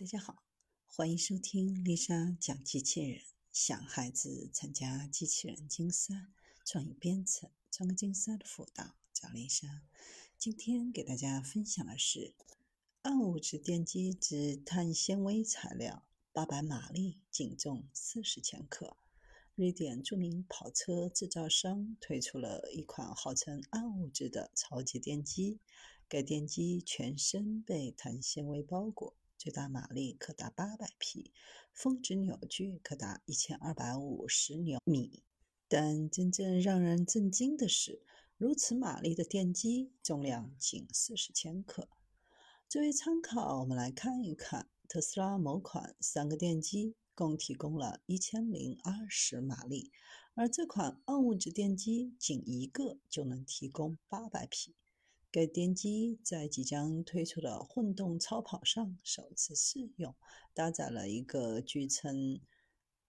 大家好，欢迎收听丽莎讲机器人。想孩子参加机器人竞赛、创意编程、创客竞赛的辅导，找丽莎。今天给大家分享的是暗物质电机之碳纤维材料，八百马力，净重四十千克。瑞典著名跑车制造商推出了一款号称暗物质的超级电机，该电机全身被碳纤维包裹。最大马力可达八百匹，峰值扭矩可达一千二百五十牛米。但真正让人震惊的是，如此马力的电机重量仅四十千克。作为参考，我们来看一看特斯拉某款三个电机共提供了一千零二十马力，而这款暗物质电机仅一个就能提供八百匹。该电机在即将推出的混动超跑上首次试用，搭载了一个据称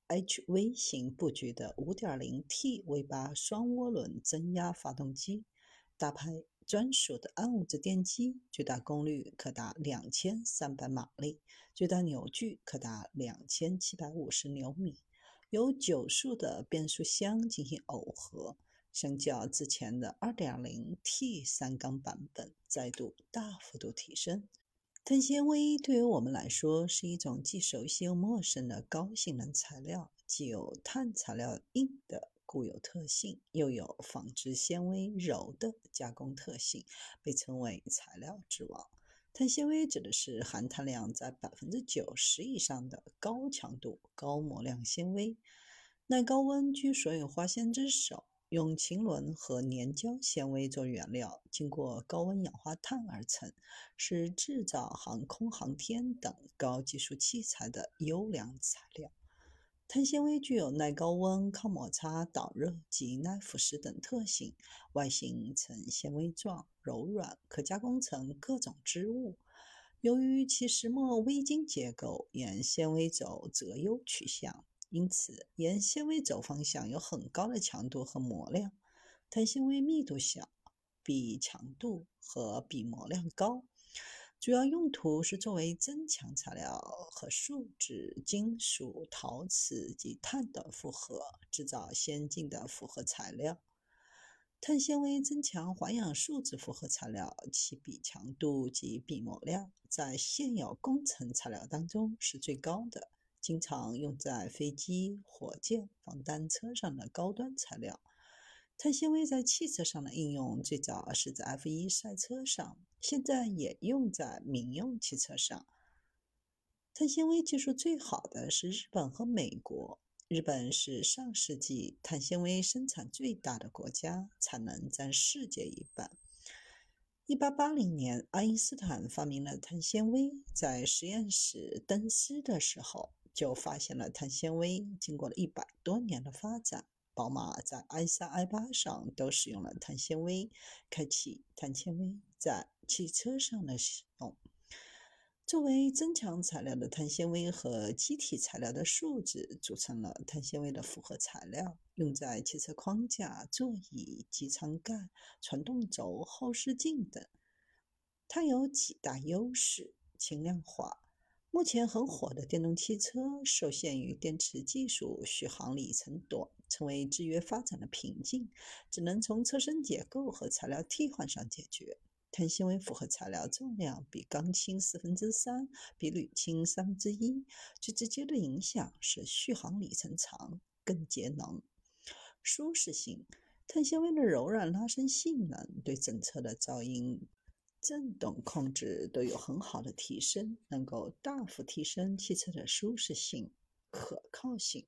HV 型布局的 5.0T V8 双涡轮增压发动机，搭配专属的暗物质电机，最大功率可达2300马力，最大扭矩可达2750牛米，由九速的变速箱进行耦合。相较之前的 2.0T 三缸版本，再度大幅度提升。碳纤维对于我们来说是一种既熟悉又陌生的高性能材料，既有碳材料硬的固有特性，又有纺织纤维柔的加工特性，被称为材料之王。碳纤维指的是含碳量在百分之九十以上的高强度、高模量纤维。耐高温居所有花纤之首。用腈纶和粘胶纤维做原料，经过高温氧化碳而成，是制造航空航天等高技术器材的优良材料。碳纤维具有耐高温、抗摩擦、导热及耐腐蚀等特性，外形呈纤维状，柔软，可加工成各种织物。由于其石墨微晶结构沿纤维轴择优取向。因此，沿纤维轴方向有很高的强度和模量。碳纤维密度小，比强度和比模量高。主要用途是作为增强材料和树脂、金属、陶瓷及碳的复合，制造先进的复合材料。碳纤维增强环氧树脂复合材料，其比强度及比模量在现有工程材料当中是最高的。经常用在飞机、火箭、防弹车上的高端材料。碳纤维在汽车上的应用最早是在 F1 赛车上，现在也用在民用汽车上。碳纤维技术最好的是日本和美国。日本是上世纪碳纤维生产最大的国家，产能占世界一半。1880年，爱因斯坦发明了碳纤维，在实验室灯丝的时候。就发现了碳纤维。经过了一百多年的发展，宝马在 i3、i8 上都使用了碳纤维，开启碳纤维在汽车上的使用。作为增强材料的碳纤维和基体材料的树脂组成了碳纤维的复合材料，用在汽车框架、座椅、机舱盖、传动轴、后视镜等。它有几大优势：轻量化。目前很火的电动汽车受限于电池技术续航里程短，成为制约发展的瓶颈，只能从车身结构和材料替换上解决。碳纤维复合材料重量比钢轻四分之三，比铝轻三分之一。最直接的影响是续航里程长，更节能。舒适性，碳纤维的柔软拉伸性能对整车的噪音。振动控制都有很好的提升，能够大幅提升汽车的舒适性、可靠性。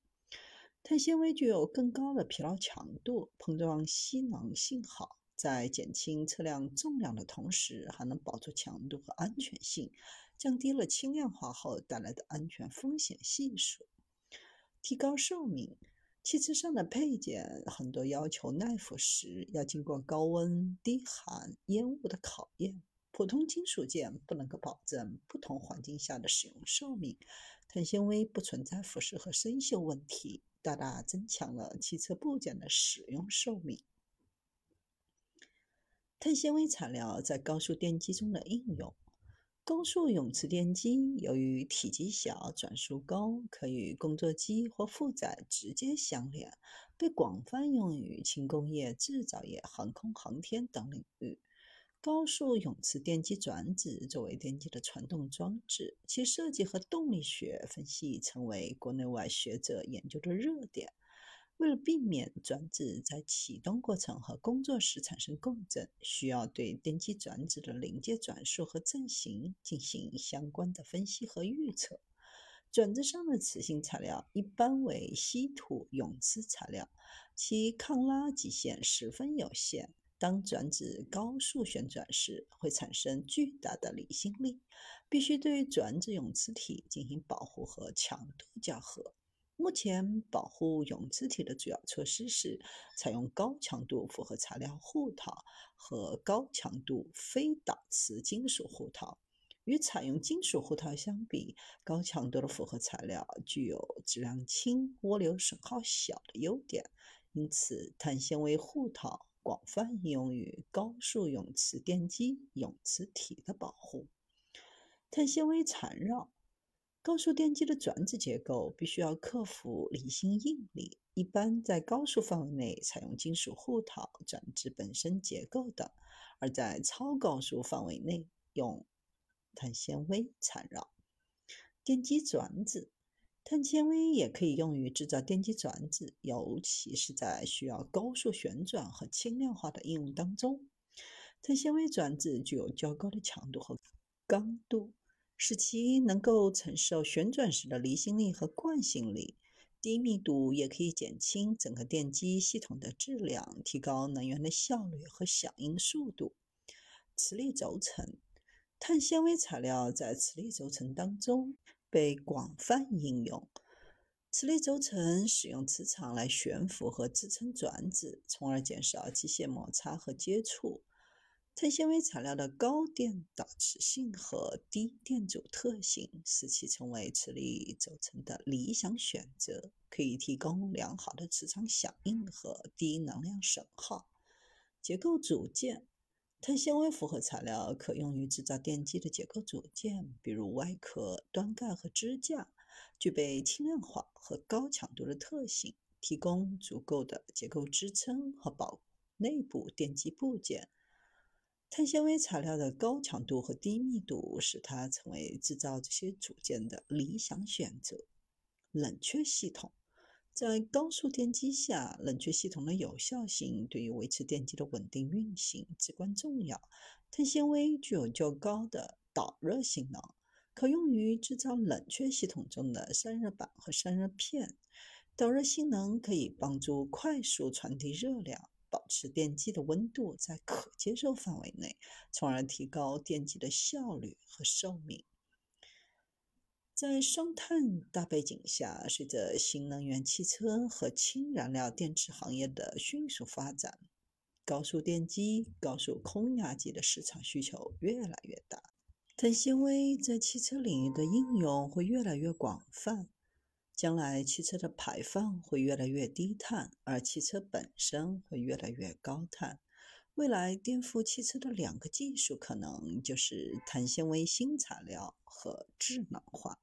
碳纤维具有更高的疲劳强度，碰撞吸能性好，在减轻车辆重量的同时，还能保住强度和安全性，降低了轻量化后带来的安全风险系数。提高寿命，汽车上的配件很多要求耐腐蚀，要经过高温、低寒、烟雾的考验。普通金属件不能够保证不同环境下的使用寿命，碳纤维不存在腐蚀和生锈问题，大大增强了汽车部件的使用寿命。碳纤维材料在高速电机中的应用，高速永磁电机由于体积小、转速高，可与工作机或负载直接相连，被广泛用于轻工业、制造业、航空航天等领域。高速永磁电机转子作为电机的传动装置，其设计和动力学分析成为国内外学者研究的热点。为了避免转子在启动过程和工作时产生共振，需要对电机转子的临界转速和振型进行相关的分析和预测。转子上的磁性材料一般为稀土永磁材料，其抗拉极限十分有限。当转子高速旋转时，会产生巨大的离心力，必须对转子永磁体进行保护和强度校核。目前，保护永磁体的主要措施是采用高强度复合材料护套和高强度非导磁金属护套。与采用金属护套相比，高强度的复合材料具有质量轻、涡流损耗小的优点，因此碳纤维护套广泛应用于高速永磁电机永磁体的保护。碳纤维缠绕。高速电机的转子结构必须要克服离心应力，一般在高速范围内采用金属护套、转子本身结构的；而在超高速范围内用碳纤维缠绕。电机转子，碳纤维也可以用于制造电机转子，尤其是在需要高速旋转和轻量化的应用当中。碳纤维转子具有较高的强度和刚度。使其能够承受旋转时的离心力和惯性力。低密度也可以减轻整个电机系统的质量，提高能源的效率和响应速度。磁力轴承，碳纤维材料在磁力轴承当中被广泛应用。磁力轴承使用磁场来悬浮和支撑转子，从而减少机械摩擦和接触。碳纤维材料的高电导磁性和低电阻特性，使其成为磁力轴承的理想选择，可以提供良好的磁场响应和低能量损耗。结构组件，碳纤维复合材料可用于制造电机的结构组件，比如外壳、端盖和支架，具备轻量化和高强度的特性，提供足够的结构支撑和保内部电机部件。碳纤维材料的高强度和低密度使它成为制造这些组件的理想选择。冷却系统在高速电机下，冷却系统的有效性对于维持电机的稳定运行至关重要。碳纤维具有较高的导热性能，可用于制造冷却系统中的散热板和散热片。导热性能可以帮助快速传递热量。保持电机的温度在可接受范围内，从而提高电机的效率和寿命。在双碳大背景下，随着新能源汽车和氢燃料电池行业的迅速发展，高速电机、高速空压机的市场需求越来越大。碳纤维在汽车领域的应用会越来越广泛。将来汽车的排放会越来越低碳，而汽车本身会越来越高碳。未来颠覆汽车的两个技术可能就是碳纤维新材料和智能化。